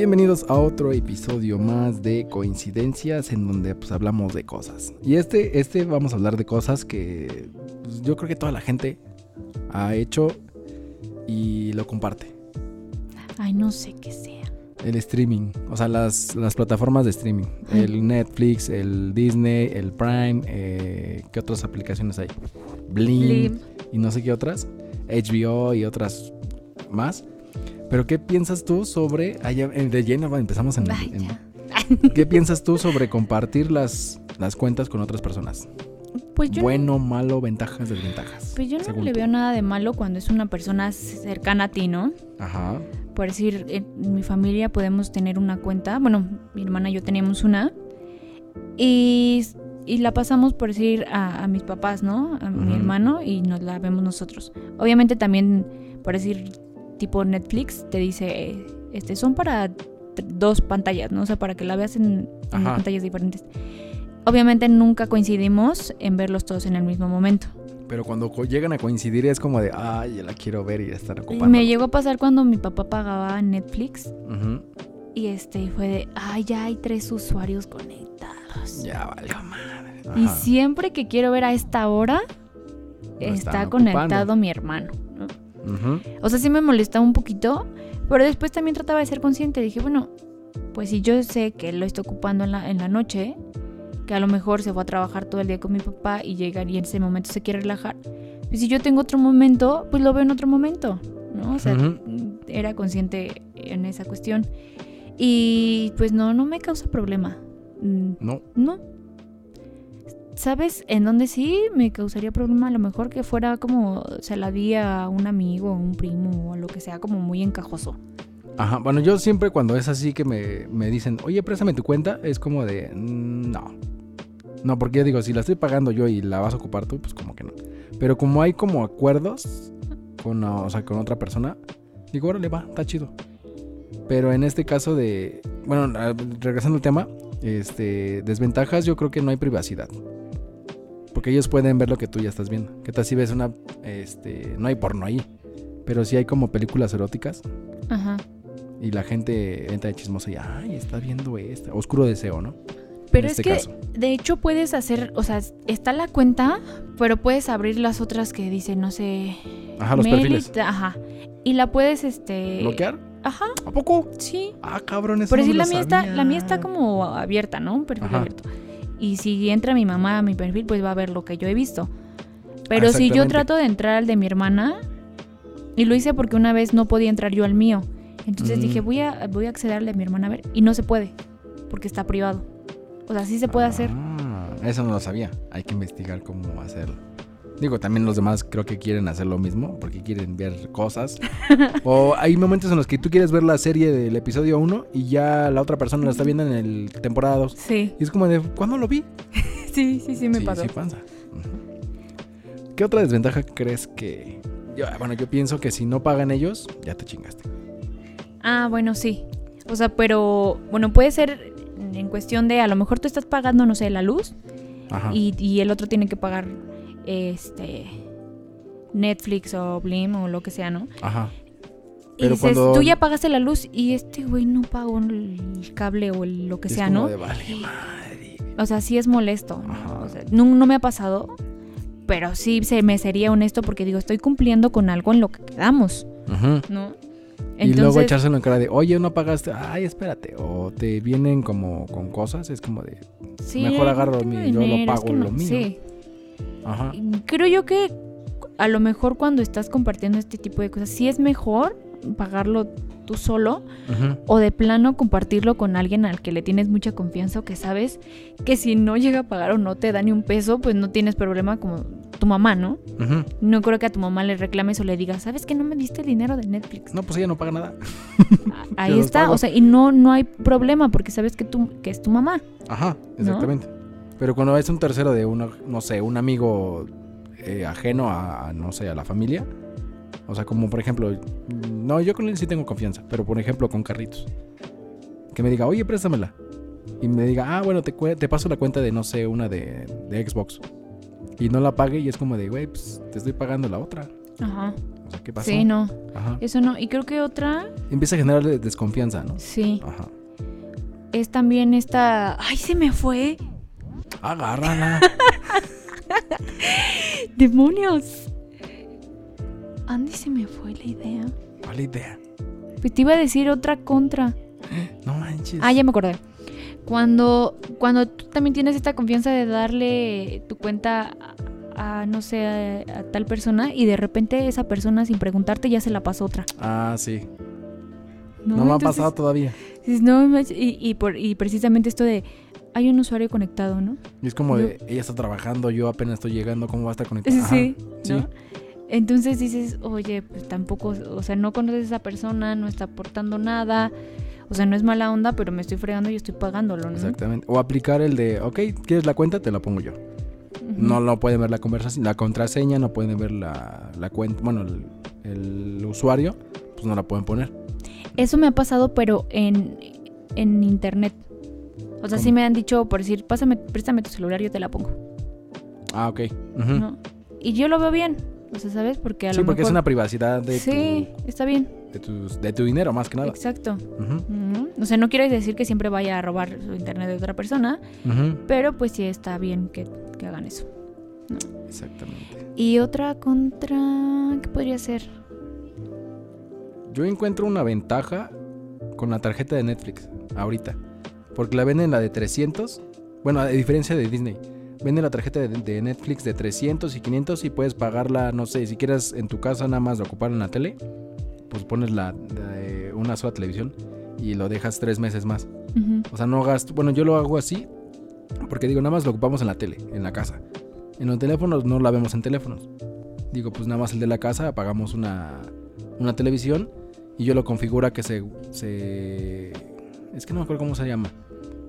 Bienvenidos a otro episodio más de coincidencias en donde pues hablamos de cosas. Y este, este vamos a hablar de cosas que pues, yo creo que toda la gente ha hecho y lo comparte. Ay, no sé qué sea. El streaming, o sea, las, las plataformas de streaming. El Netflix, el Disney, el Prime, eh, ¿qué otras aplicaciones hay? Blim, Blim. y no sé qué otras. HBO y otras más. Pero ¿qué piensas tú sobre... Ah, ya, eh, de lleno, empezamos en... ¿Qué piensas tú sobre compartir las, las cuentas con otras personas? Pues yo, Bueno, malo, ventajas, desventajas. pues yo no le tú. veo nada de malo cuando es una persona cercana a ti, ¿no? Ajá. Por decir, en mi familia podemos tener una cuenta. Bueno, mi hermana y yo teníamos una. Y, y la pasamos, por decir, a, a mis papás, ¿no? A mi hermano y nos la vemos nosotros. Obviamente también, por decir, tipo Netflix, te dice, eh, este, son para dos pantallas, ¿no? O sea, para que la veas en, en pantallas diferentes. Obviamente nunca coincidimos en verlos todos en el mismo momento. Pero cuando llegan a coincidir es como de, ay, ya la quiero ver y estar ocupando. Me llegó a pasar cuando mi papá pagaba Netflix y este fue de, ay, ya hay tres usuarios conectados. Ya valió madre. Y siempre que quiero ver a esta hora, Lo está conectado ocupando. mi hermano. ¿No? Ujú. O sea, sí me molestaba un poquito, pero después también trataba de ser consciente. Dije, bueno, pues si yo sé que lo está ocupando en la, en la noche, que a lo mejor se fue a trabajar todo el día con mi papá y llega y en ese momento se quiere relajar, pues si yo tengo otro momento, pues lo veo en otro momento, ¿no? O sea, Ujú. era consciente en esa cuestión. Y pues no, no me causa problema. Mm, No. No. ¿Sabes en dónde sí me causaría problema? A lo mejor que fuera como se la di a un amigo, a un primo o lo que sea, como muy encajoso. Ajá. Bueno, yo siempre cuando es así que me, me dicen, oye, préstame tu cuenta, es como de, mm, no. No, porque yo digo, si la estoy pagando yo y la vas a ocupar tú, pues como que no. Pero como hay como acuerdos con, o sea, con otra persona, digo, órale, va, está chido. Pero en este caso de, bueno, regresando al tema, este, desventajas, yo creo que no hay privacidad. Porque ellos pueden ver lo que tú ya estás viendo. ¿Qué tal si ves una, este, no hay porno ahí, pero sí hay como películas eróticas Ajá. y la gente entra de chismosa y, ay, está viendo esta. Oscuro deseo, ¿no? Pero es este que, caso. de hecho, puedes hacer, o sea, está la cuenta, pero puedes abrir las otras que dicen, no sé. Ajá, los perfiles. Ajá. Y la puedes, este. ¿Bloquear? Ajá, ¿A poco? sí. Ah, cabrón, eso Por no decir, me la mía, está, sabía. la mía está como abierta, ¿no? Un perfil Ajá. abierto. Y si entra mi mamá a mi perfil, pues va a ver lo que yo he visto. Pero si yo trato de entrar al de mi hermana, y lo hice porque una vez no podía entrar yo al mío. Entonces Mm. dije, voy a, voy a acceder al de mi hermana a ver. Y no se puede, porque está privado. O sea, sí se puede hacer. Ah, eso no lo sabía. Hay que investigar cómo hacerlo. Digo, también los demás creo que quieren hacer lo mismo porque quieren ver cosas. o hay momentos en los que tú quieres ver la serie del episodio 1 y ya la otra persona la está viendo en el temporada 2. Sí, Y es como de, ¿cuándo lo vi? sí, sí, sí me sí, pasó. sí pasa. ¿Qué otra desventaja crees que...? Yo, bueno, yo pienso que si no pagan ellos, ya te chingaste. Ah, bueno, sí. O sea, pero, bueno, puede ser en cuestión de, a lo mejor tú estás pagando, no sé, la luz. Ajá. y, y el otro tiene que pagar este Netflix o Blim o lo que sea, ¿no? Ajá. Y Pero dices, cuando- tú ya pagaste la luz y este güey no pagó el cable o el- lo que Es sea, como ¿no? de, vale, madre. O sea, sí es molesto. ¿no? Ajá. O sea, no, no me ha pasado, pero sí se me sería honesto porque digo, estoy cumpliendo con algo en lo que quedamos, Ujú. ¿no? y luego echárselo en cara de, oye, no pagaste, ay, espérate. O te vienen como con cosas, es como de, sí, mejor agarro mi- yo lo dinero, es pago lo mío. Sí. Ajá. Creo yo que a lo mejor cuando estás compartiendo este tipo de cosas, sí es mejor pagarlo tú solo o de plano compartirlo con alguien al que le tienes mucha confianza o que sabes que si no llega a pagar o no te da ni un peso, pues no tienes problema como tu mamá, ¿no? Ujú. No creo que a tu mamá le reclames o le digas, ¿sabes que no me diste el dinero de Netflix? No, pues ella no paga nada. Ahí está, o sea, y no, no hay problema porque sabes que, tú, que es tu mamá. Ajá, exactamente. Pero cuando es un tercero de uno, no sé, un amigo eh, ajeno a, a, no sé, a la familia. O sea, como por ejemplo, no, yo con él sí tengo confianza, pero por ejemplo con Carritos. Que me diga, oye, préstamela. Y me diga, ah, bueno, te, te paso la cuenta de, no sé, una de, de Xbox. Y no la pague y es como de, güey, pues te estoy pagando la otra. Ajá. O sea, ¿qué pasó? Sí, no. Ajá. Eso no. Y creo que otra. Empieza a generar desconfianza, ¿no? Sí. Ajá. Es también esta. ¡Ay, se me fue! Agárrala. ¡Demonios! Andy se me fue la idea. ¿Cuál idea? Pues te iba a decir otra contra. No manches. Ah, ya me acordé. Cuando, cuando tú también tienes esta confianza de darle tu cuenta a, no sé, a, tal persona y de repente esa persona sin preguntarte ya se la pasó otra. Ah, sí. No, me ha pasado todavía. No, y, y, por, y precisamente esto de hay un usuario conectado, ¿no? Y es como de, ella está trabajando, yo apenas estoy llegando, ¿cómo va a estar conectado? sí, sí. Entonces dices, oye, pues tampoco, o sea, no conoces a esa persona, no está aportando nada, o sea, no es mala onda, pero me estoy fregando y estoy pagándolo, ¿no? Exactamente. O aplicar el de, ok, ¿quieres la cuenta? Te la pongo yo. No lo pueden ver la conversación, la contraseña, no pueden ver la, la cuenta, bueno, el, usuario, pues no la pueden poner. Eso me ha pasado, pero en, en internet. O sea, sí me han dicho, por decir, pásame, préstame tu celular, yo te la pongo. Ah, ok. Y yo lo veo bien. O sea, ¿sabes? Porque a sí, porque es una privacidad de Sí, está bien. De tu, dinero, más que nada. Exacto. O sea, no quiero decir que siempre vaya a robar su internet de otra persona, pero pues sí está bien que, hagan eso. Exactamente. Y otra contra... ¿Qué podría ser? Yo encuentro una ventaja con la tarjeta de Netflix, ahorita. Porque la venden la de 300. Bueno, a diferencia de Disney vende la tarjeta de, Netflix de 300 y 500 y puedes pagarla, no sé, si quieres en tu casa nada más ocupar en la tele, pues pones la una sola televisión y lo dejas tres meses más. O sea, no gasto, bueno, yo lo hago así porque digo, nada más lo ocupamos en la tele, en la casa. En los teléfonos no la vemos en teléfonos. Digo, pues nada más el de la casa, apagamos una, una televisión y yo lo configura que se, se... Es que no me acuerdo cómo se llama.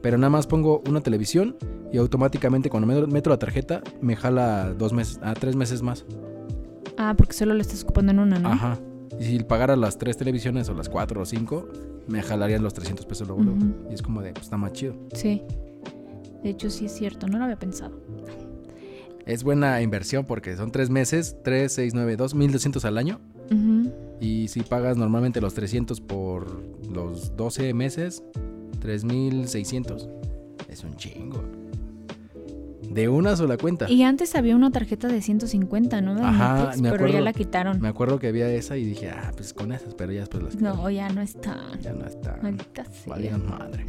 Pero nada más pongo una televisión y automáticamente cuando meto la tarjeta me jala dos meses, a tres meses más. Ah, porque solo lo estás ocupando en una, ¿no? Ajá. Y si pagara las tres televisiones o las cuatro o cinco, me jalarían los 300 pesos luego. Y es como de, pues está más chido. Sí. De hecho, sí es cierto, no lo había pensado. Es buena inversión porque son tres meses, tres, seis, nueve, dos, mil doscientos al año. Y si pagas normalmente los 300 por los 12 meses, 3600. Es un chingo. De una sola cuenta. Y antes había una tarjeta de 150, ¿no? Ajá, pero ya la quitaron. Me acuerdo que había esa y dije, ah, pues con esas, pero ya después las No, ya no está. Ya no está. Valían madre.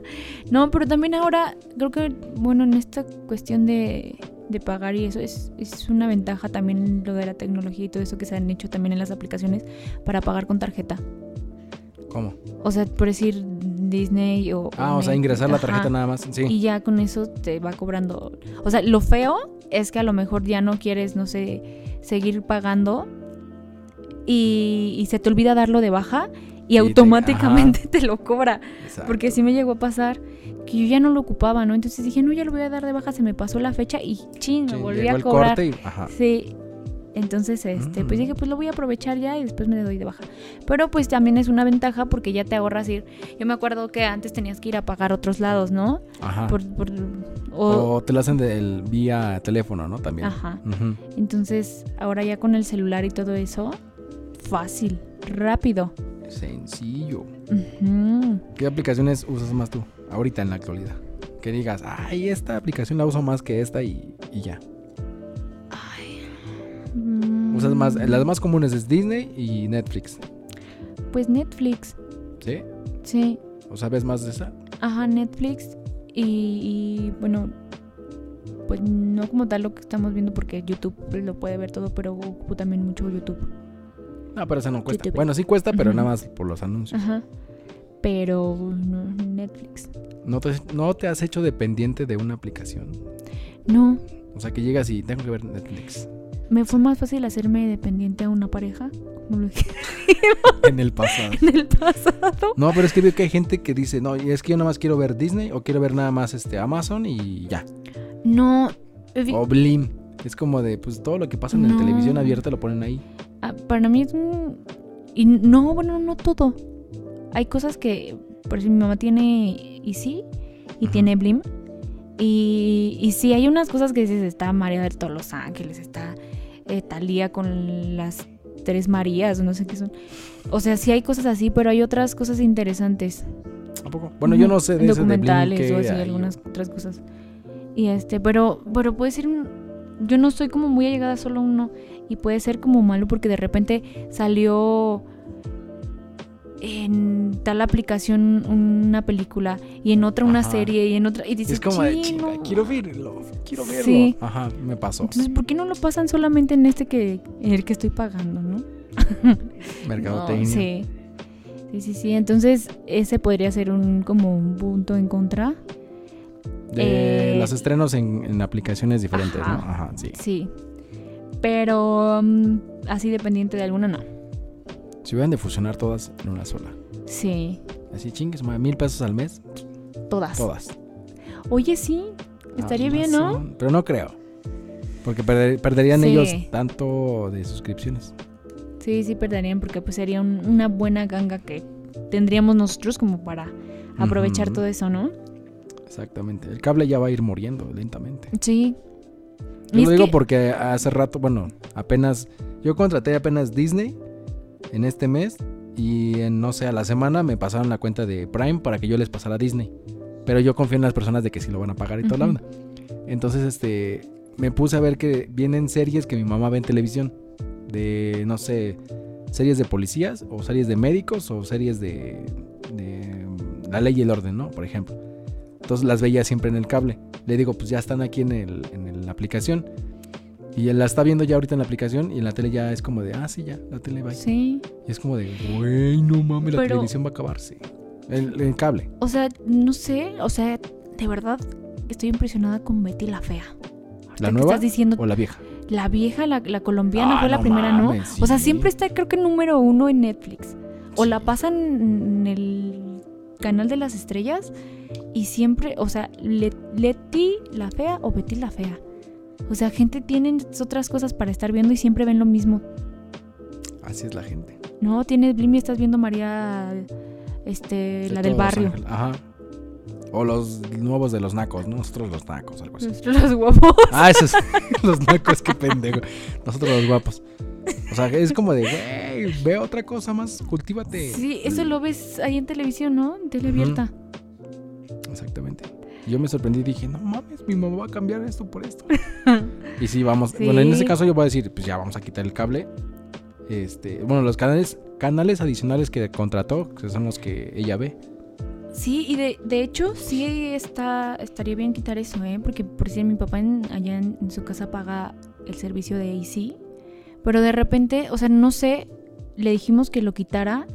no, pero también ahora creo que, bueno, en esta cuestión de, de pagar y eso es, es una ventaja también lo de la tecnología y todo eso que se han hecho también en las aplicaciones para pagar con tarjeta. ¿Cómo? O sea, por decir Disney o... Ah, o sea, ingresar la tarjeta nada más, sí. Y ya con eso te va cobrando... O sea, lo feo es que a lo mejor ya no quieres, no sé, seguir pagando y, se te olvida darlo de baja y, automáticamente te, lo cobra. Porque sí me llegó a pasar que yo ya no lo ocupaba, ¿no? Entonces dije, no, ya lo voy a dar de baja, se me pasó la fecha y ching, me volví a cobrar. Sí, entonces, este, pues dije, pues lo voy a aprovechar ya y después me doy de baja. Pero pues también es una ventaja porque ya te ahorras ir. Yo me acuerdo que antes tenías que ir a pagar otros lados, ¿no? Ajá. o, te lo hacen del, vía teléfono, ¿no? También. Ajá. Entonces, ahora ya con el celular y todo eso, fácil, rápido. Sencillo. ¿Qué aplicaciones usas más tú ahorita en la actualidad? Que digas, ay, esta aplicación la uso más que esta y, y ya. Usas más, las más comunes es Disney y Netflix. Pues Netflix. ¿Sí? Sí. ¿O sabes más de esa? Ajá, Netflix. Y, bueno, pues no como tal lo que estamos viendo porque YouTube lo puede ver todo, pero ocupo también mucho YouTube. No, pero esa no cuesta. Bueno, sí cuesta, pero nada más por los anuncios. Ajá. Pero no, Netflix. ¿No te, ¿No te has hecho dependiente de una aplicación? No. O sea, que llegas y tengo que ver Netflix. Me fue más fácil hacerme dependiente a una pareja, como lo En el pasado. En el pasado. No, pero es que veo que hay gente que dice, no, es que yo nada más quiero ver Disney o quiero ver nada más este Amazon y ya. No. O Blim. Es como de, pues todo lo que pasa en la televisión abierta lo ponen ahí. Ah, para mí es un... Y no, bueno, no todo. Hay cosas que, por si mi mamá tiene Easy y tiene Blim. Y, y sí, hay unas cosas que dices, está María de todos los Ángeles, está eh, Talía con las tres Marías, no sé qué son. O sea, sí hay cosas así, pero hay otras cosas interesantes. ¿A poco? Bueno, yo no sé de ese de Blink documentales o así, algunas otras cosas. Y este, pero, pero puede ser un, yo no soy como muy allegada solo a uno y puede ser como malo porque de repente salió en tal aplicación una película y en otra una Ajá. serie y en otra y dices es como de "Chin, chinga, no". quiero verlo, quiero verlo. Sí. Ajá, me pasó. Entonces, ¿por qué no lo pasan solamente en este que en el que estoy pagando, no? Mercadotecnia. No, sí. Sí, sí, sí. Entonces, ese podría ser un como un punto en contra. De Eh, los estrenos en, en aplicaciones diferentes, Ajá. ¿no? Ajá, sí. Sí. Pero mm, así dependiente de alguna, no. Si hubieran de fusionar todas en una sola. Sí. Así chingues, mil pesos al mes, Todas. todas. Oye, sí. Estaría bien, ¿no? Amazon, Pero no creo. Porque perder- perderían Sí. ellos tanto de suscripciones. Sí, sí perderían porque pues sería un- una buena ganga que tendríamos nosotros como para aprovechar todo eso, ¿no? Exactamente. El cable ya va a ir muriendo lentamente. Sí. Yo lo digo que- porque hace rato, bueno, apenas. Yo contraté apenas Disney en este mes. Y en, no sé, a la semana me pasaron la cuenta de Prime para que yo les pasara Disney. Pero yo confío en las personas de que sí lo van a pagar y toda la onda. Entonces, este. Me puse a ver que vienen series que mi mamá ve en televisión. De, no sé, series de policías, o series de médicos, o series de. de La ley y el orden, ¿no? Por ejemplo. Entonces las veía siempre en el cable. Le digo, pues ya están aquí en, el, en el- la aplicación. Y él la está viendo ya ahorita en la aplicación y en la tele ya es como de, ah, sí, ya, la tele va. ahí". Sí. Y es como de, güey, no mames, la televisión va a acabarse. El, el cable. O sea, no sé. O sea, de verdad estoy impresionada con Betty la Fea. ¿La nueva Estás diciendo o la vieja? la vieja, la, la colombiana Ah, fue la no primera, mames, ¿no? O sea, siempre está, creo que número uno en Netflix. O Sí. la pasan en el canal de las estrellas y siempre, o sea, Le- Leti la fea o Betty la fea. O sea, gente tiene otras cosas para estar viendo y siempre ven lo mismo. Así es la gente. No, tienes Blim y estás viendo María, este, De la del barrio. Ajá. O los nuevos de los nacos, ¿no? Nosotros los nacos, algo así. Los guapos. Ah, esos. los nacos, qué pendejo. Nosotros los guapos. O sea, es como de, güey, ve otra cosa más, cultívate. Sí, eso lo ves ahí en televisión, ¿no? En tele Ujú. abierta. Exactamente. Yo me sorprendí y dije, no mames, mi mamá va a cambiar esto por esto. y sí, vamos. Sí. Bueno, en ese caso yo voy a decir, pues ya vamos a quitar el cable. Este, bueno, los canales, canales adicionales que contrató, que son los que ella ve. Sí, y de, de hecho sí está, estaría bien quitar eso, ¿eh? Porque por decir, mi papá en- allá en, en su casa paga el servicio de AC, pero de repente, o sea, no sé, le dijimos que lo quitara,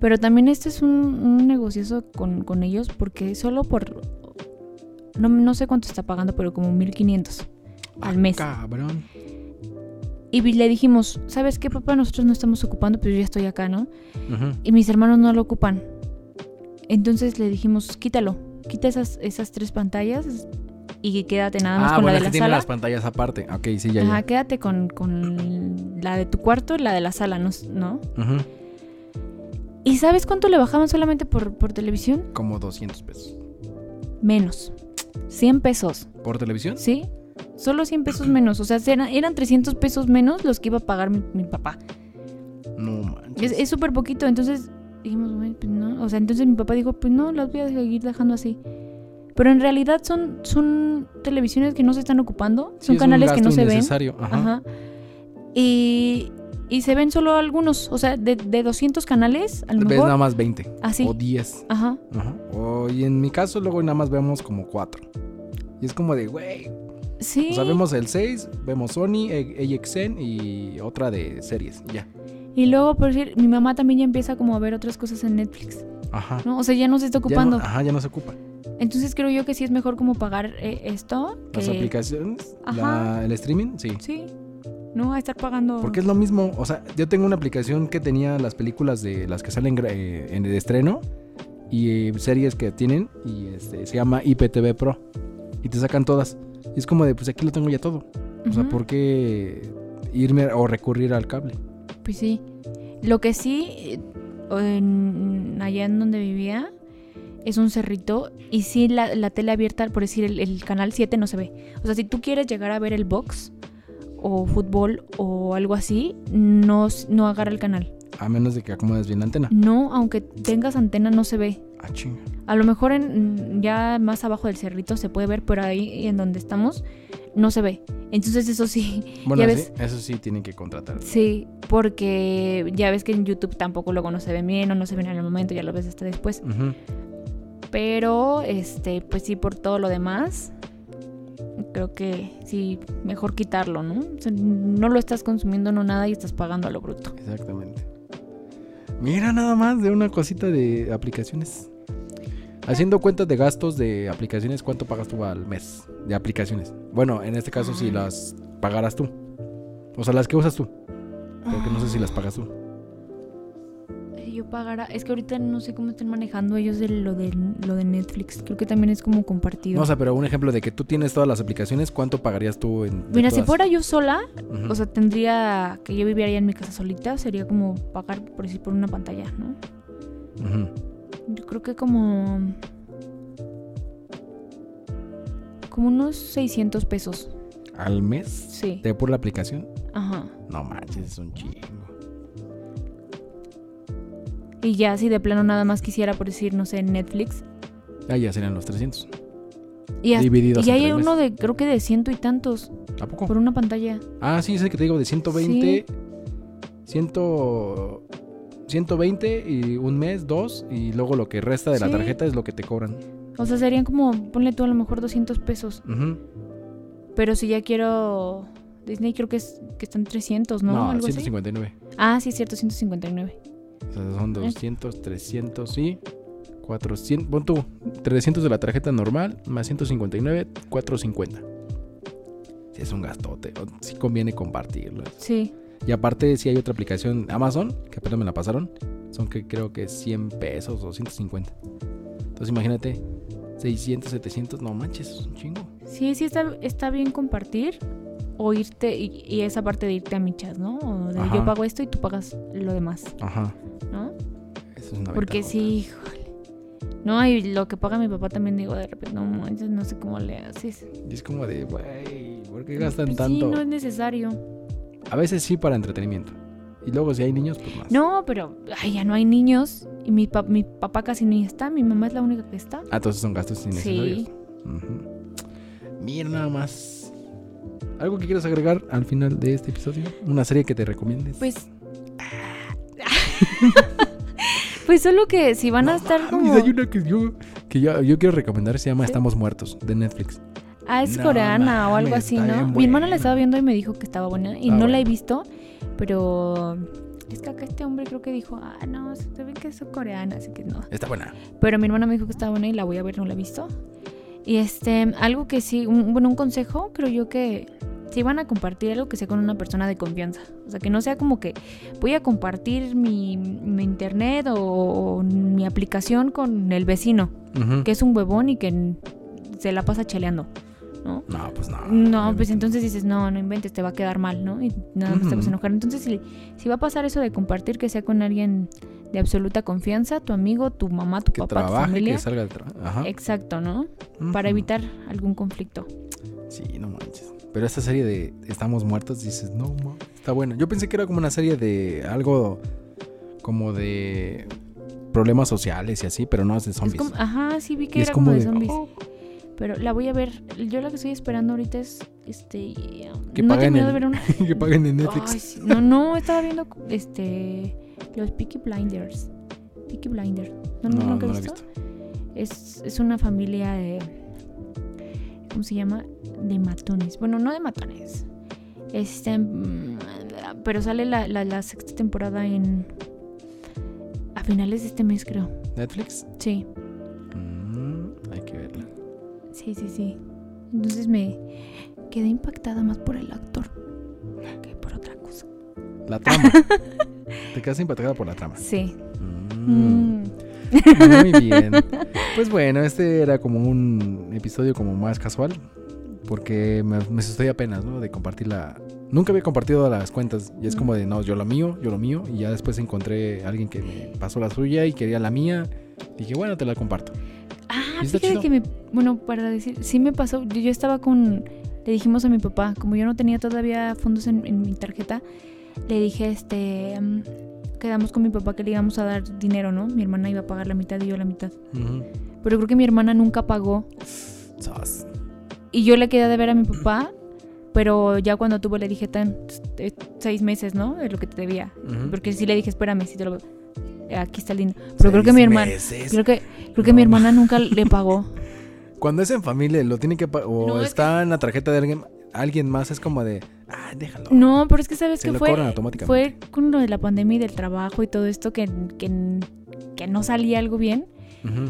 pero también esto es un, un negocioso con, con ellos porque solo por, no, no sé cuánto está pagando, pero como 1500 al Ah, mes. Cabrón. Y le dijimos, ¿sabes qué, papá? Nosotros no estamos ocupando, pero yo ya estoy acá, ¿no? Y mis hermanos no lo ocupan. Entonces le dijimos, quítalo, quita esas, esas tres pantallas y quédate nada más Ah, con bueno, la de que la tiene sala. las pantallas aparte. Ok, sí, ya, Ajá, ya. quédate con, con la de tu cuarto y la de la sala, ¿no? ¿no? ¿Y sabes cuánto le bajaban solamente por, por televisión? Como 200 pesos. Menos. 100 pesos, ¿Por televisión? ¿sí? Solo 100 pesos menos. O sea, eran, eran 300 pesos menos los que iba a pagar mi, mi papá. No manches. Es súper poquito, entonces dijimos, "Güey, pues no. O sea, entonces mi papá dijo, pues no, las voy a seguir dejando así. Pero en realidad son, son televisiones que no se están ocupando, Sí, son es canales que no se ven. Ajá. Ajá. Y, y se ven solo algunos, o sea, de, de 200 canales, a lo Ves mejor. nada más 20 Así. o 10. Ajá. Ajá. O, y en mi caso, luego nada más vemos como 4. Y es como de, güey. Sí. O sea, vemos el 6, vemos Sony, A- AXN y otra de series. Ya. Y luego, por decir, mi mamá también ya empieza como a ver otras cosas en Netflix, Ajá. ¿no? O sea, ya no se está Ya no- ocupando. ajá, ya no se ocupa. Entonces creo yo que sí es mejor como pagar eh, esto. Las aplicaciones, Ajá. la- el streaming, sí. Sí. No, a estar pagando. Porque es lo mismo, o sea, yo tengo una aplicación que tenía las películas de las que salen eh, en el estreno y eh, series que tienen y este, se llama IPTV Pro y te sacan todas. Y es como de, pues aquí lo tengo ya todo. O sea. ¿por qué irme o recurrir al cable? Pues sí. Lo que sí, eh, en- allá en donde vivía, es un cerrito. Y sí, la, la tele abierta, por decir, el, el canal 7 no se ve. O sea, si tú quieres llegar a ver el box o fútbol o algo así, no, no agarra el canal. A menos de que acomodes bien la antena. No, aunque tengas antena no se ve. Ah, chinga. A lo mejor en, ya más abajo del cerrito se puede ver, pero ahí en donde estamos no se ve. Entonces eso sí, Bueno, Ya sí, ves. eso sí tienen que contratar. sí, porque ya ves que en YouTube tampoco luego no se ven bien o no se ven en el momento, ya lo ves hasta después. Ujú. Pero, este, pues sí, por todo lo demás, creo que sí, mejor quitarlo, ¿no? O sea, no lo estás consumiendo, no nada, y estás pagando a lo bruto. Exactamente. Mira nada más de una cosita de aplicaciones. Haciendo cuentas de gastos de aplicaciones, ¿cuánto pagas tú al mes de aplicaciones? Bueno, en este caso si las pagaras tú. O sea, las que usas tú. Porque no sé si las pagas tú. Yo pagara, es que ahorita no sé cómo están manejando ellos de lo de lo de Netflix. Creo que también es como compartido. No, o sea, pero un ejemplo de que tú tienes todas las aplicaciones, ¿cuánto pagarías tú en Mira, si fuera yo sola, o sea, tendría que yo viviera ya en mi casa solita, sería como pagar por decir por una pantalla, ¿no? Ujú. Yo creo que como como unos 600 pesos. ¿Al mes? Sí. ¿De por la aplicación? Ajá. No manches, es un chingo. Y ya si de plano nada más quisiera por decir, no sé, Netflix. Ah, ya serían los 300. Y, hasta- Divididos y hay uno de creo que de ciento y tantos ¿A poco? por una pantalla. Ah, sí, ese que te digo, de 120. 100, 120 y un mes, dos. Y luego lo que resta de la Sí. tarjeta es lo que te cobran. O sea, serían como, ponle tú a lo mejor 200 pesos. Pero si ya quiero Disney, creo que, es, que están 300, ¿no? No, Algo así. 159. Ah, sí, es cierto, 159. O sea, son 200, 300 y 400. Pon tú, 300 de la tarjeta normal más 159, 450. Sí, es un gastote. Sí conviene compartirlo. Sí. Y aparte, si hay otra aplicación, Amazon, que apenas me la pasaron, son que creo que 100 pesos o 150. Entonces imagínate, 600, 700, no manches, es un chingo. Sí, sí está, está bien compartir o irte, y, y esa parte de irte a michas, ¿no? O de Ajá. yo pago esto y tú pagas lo demás, Ajá, ¿no? eso es una Porque sí, híjole. No, y lo que paga mi papá también digo de repente, no manches, no sé cómo le haces. Y es como de, güey, ¿por qué gastan Pues tanto? Sí, no es necesario. A veces sí para entretenimiento. Y luego si hay niños, pues más. No, pero ay, ya no hay niños. Y mi, pa- mi papá casi ni está, mi mamá es la única que está. Ah, entonces son gastos innecesarios. Sí. Ujú. Mira nada más. ¿Algo que quieras agregar al final de este episodio? ¿Una serie que te recomiendes? Pues. pues solo que si van a estar Mames, como. Hay una que yo, que yo, yo quiero recomendar, se llama ¿Sí? Estamos Muertos, de Netflix. Ah, es No coreana o algo así, ¿no? Mi hermana la estaba viendo y me dijo que estaba buena. Y Está no la he visto, pero. Es que acá este hombre creo que dijo, ah, no, se ve que es coreana, así que no. Está buena. Pero mi hermana me dijo que estaba buena y la voy a ver, no la he visto. Y este, algo que sí, un- bueno, un consejo, creo yo que si van a compartir algo que sea con una persona de confianza. O sea, que no sea como que voy a compartir mi, mi internet o, o mi aplicación con el vecino, que es un huevón y que se la pasa cheleando, ¿no? No, pues no. No, pues entonces dices, no, no inventes, te va a quedar mal, ¿no? Y nada más te vas a enojar. Entonces, si, si va a pasar eso de compartir, que sea con alguien de absoluta confianza, tu amigo, tu mamá, tu Que papá, tu trabaje, familia. que salga. Ajá. Exacto, ¿no? Para evitar algún conflicto. Sí, no manches. Pero esta serie de Estamos Muertos, dices, no, ma, está buena. Yo pensé que era como una serie de algo como de problemas sociales y así, pero no es de Es zombies. como- ajá, sí vi que Y era como de de, zombies. oh, Pero la voy a ver. Yo la que estoy esperando ahorita es este. Que no paguen terminado de ver una. que paguen en Netflix. Ay, sí. No, no, estaba viendo este. Los Peaky Blinders. Peaky Blinders. ¿No, no, no, no, nunca he visto? Es, es una familia de. ¿Cómo se llama? De matones. Bueno, no de matones. Este. mm, Pero sale la, la, la sexta temporada en. A finales de este mes, creo. ¿Netflix? Sí, Mm, hay que verla. sí, sí, sí. Entonces me quedé impactada más por el actor que por otra cosa. La trama. Te quedas impactada por la trama. Sí. Mm, Mm. Muy bien. Pues bueno, este era como un episodio como más casual. Porque me, me estoy apenas, ¿no? De compartir la... Nunca había compartido las cuentas. Y es como de, no, yo lo mío, yo lo mío. Y ya después encontré a alguien que me pasó la suya y quería la mía. Dije, bueno, te la comparto. Ah, fíjate chido. que me. Bueno, para decir, sí me pasó. Yo, yo estaba con. le dijimos a mi papá, como yo no tenía todavía fondos en, en mi tarjeta, le dije, este, mm, quedamos con mi papá que le íbamos a dar dinero, ¿no? Mi hermana iba a pagar la mitad y yo la mitad. Pero creo que mi hermana nunca pagó y yo le quedé de ver a mi papá, pero ya cuando tuvo le dije, tan, eh, seis meses, ¿no? Es lo que te debía. Porque sí le dije, espérame, si te lo... Aquí está el dinero. Pero creo que mi hermana... meses. Creo que, creo que No. mi hermana nunca le pagó. Cuando es en familia, lo tiene que pa- o No, es está en la tarjeta de alguien, alguien más, es como de, ah, déjalo. No, pero es que sabes que fue, con lo de la pandemia y del trabajo y todo esto que, que, que no salía algo bien.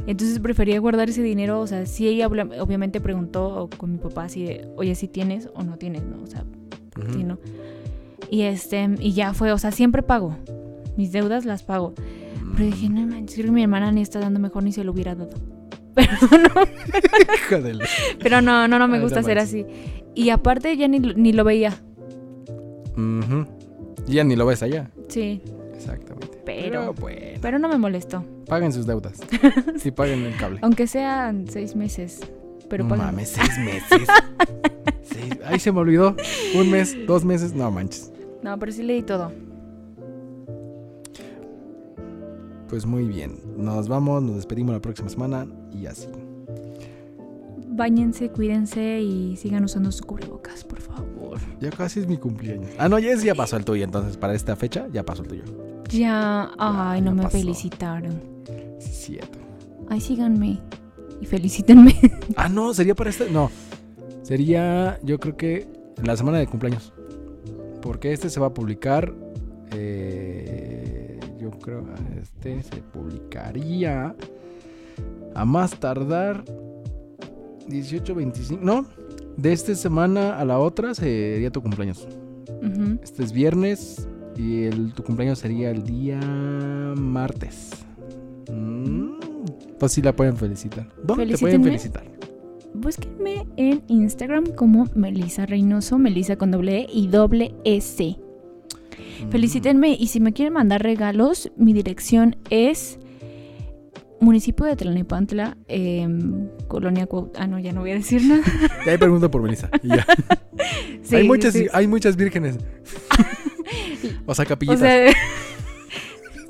Entonces prefería guardar ese dinero. O sea, sí ella obviamente preguntó con mi papá si, oye, si tienes o no tienes, ¿no? O sea, sí, ¿no? Y este, y ya fue, o sea, siempre pago. Mis deudas las pago. Pero dije, no manches, creo que mi hermana ni está dando mejor ni se lo hubiera dado. Pero no, pero no, no, no me gusta ser así. Y aparte ya ni, lo- ni lo veía. Y ya ni lo ves allá. Sí, Exactamente. Pero- bueno, pero no me molestó. paguen sus deudas. Sí, paguen el cable. Aunque sean seis meses. Pero no mames, seis meses. Seis- Ay, se me olvidó. Un mes, dos meses, no manches. No, pero sí leí todo. Pues muy bien. Nos vamos, nos despedimos la próxima semana y así. Báñense, cuídense y sigan usando su cubrebocas, por favor. Ya casi es mi cumpleaños. Ah, no, ya, es- ya pasó el tuyo, entonces para esta fecha ya pasó el tuyo. Ya, ay, ya no me pasó. felicitaron. Cierto. Ay, síganme y felicítenme. Ah, no, sería para este. No. Sería, yo creo que la semana de cumpleaños. Porque este se va a publicar. eh, creo. Este se publicaría. A más tardar. 18, 25. No. De esta semana a la otra sería tu cumpleaños. Este es viernes. Y el, tu cumpleaños sería el día martes. Mm, Pues sí la pueden felicitar. ¿Dónde te pueden felicitar? Búsquenme en Instagram como Melisa Reynoso, Melisa con doble E y doble S. Mm. Felicítenme y si me quieren mandar regalos, mi dirección es municipio de Tlalnepantla, em, Colonia Cuaut- Ah, no, ya no voy a decir nada. Y ahí pregunto por Melissa. ya. Sí, hay, muchas, sí. hay muchas vírgenes. o sea, O capillitas. sea,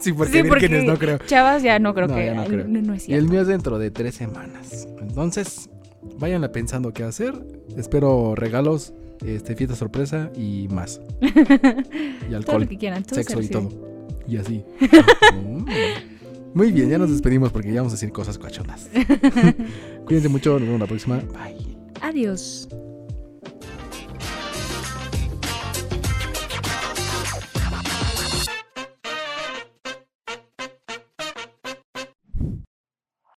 sí, porque sí, porque vírgenes no creo. chavas ya no creo No, que... ya no creo. no, no es Y el cierto. mío es dentro de tres semanas. Entonces, váyanla pensando qué hacer. Espero regalos, este, fiesta sorpresa y más. Y Todo alcohol, lo que quieran. todo sexo se y todo. Y así. Mm. Muy bien, ya nos despedimos porque ya vamos a decir cosas cochonas. Cuídense mucho, nos vemos la próxima. Bye. Adiós.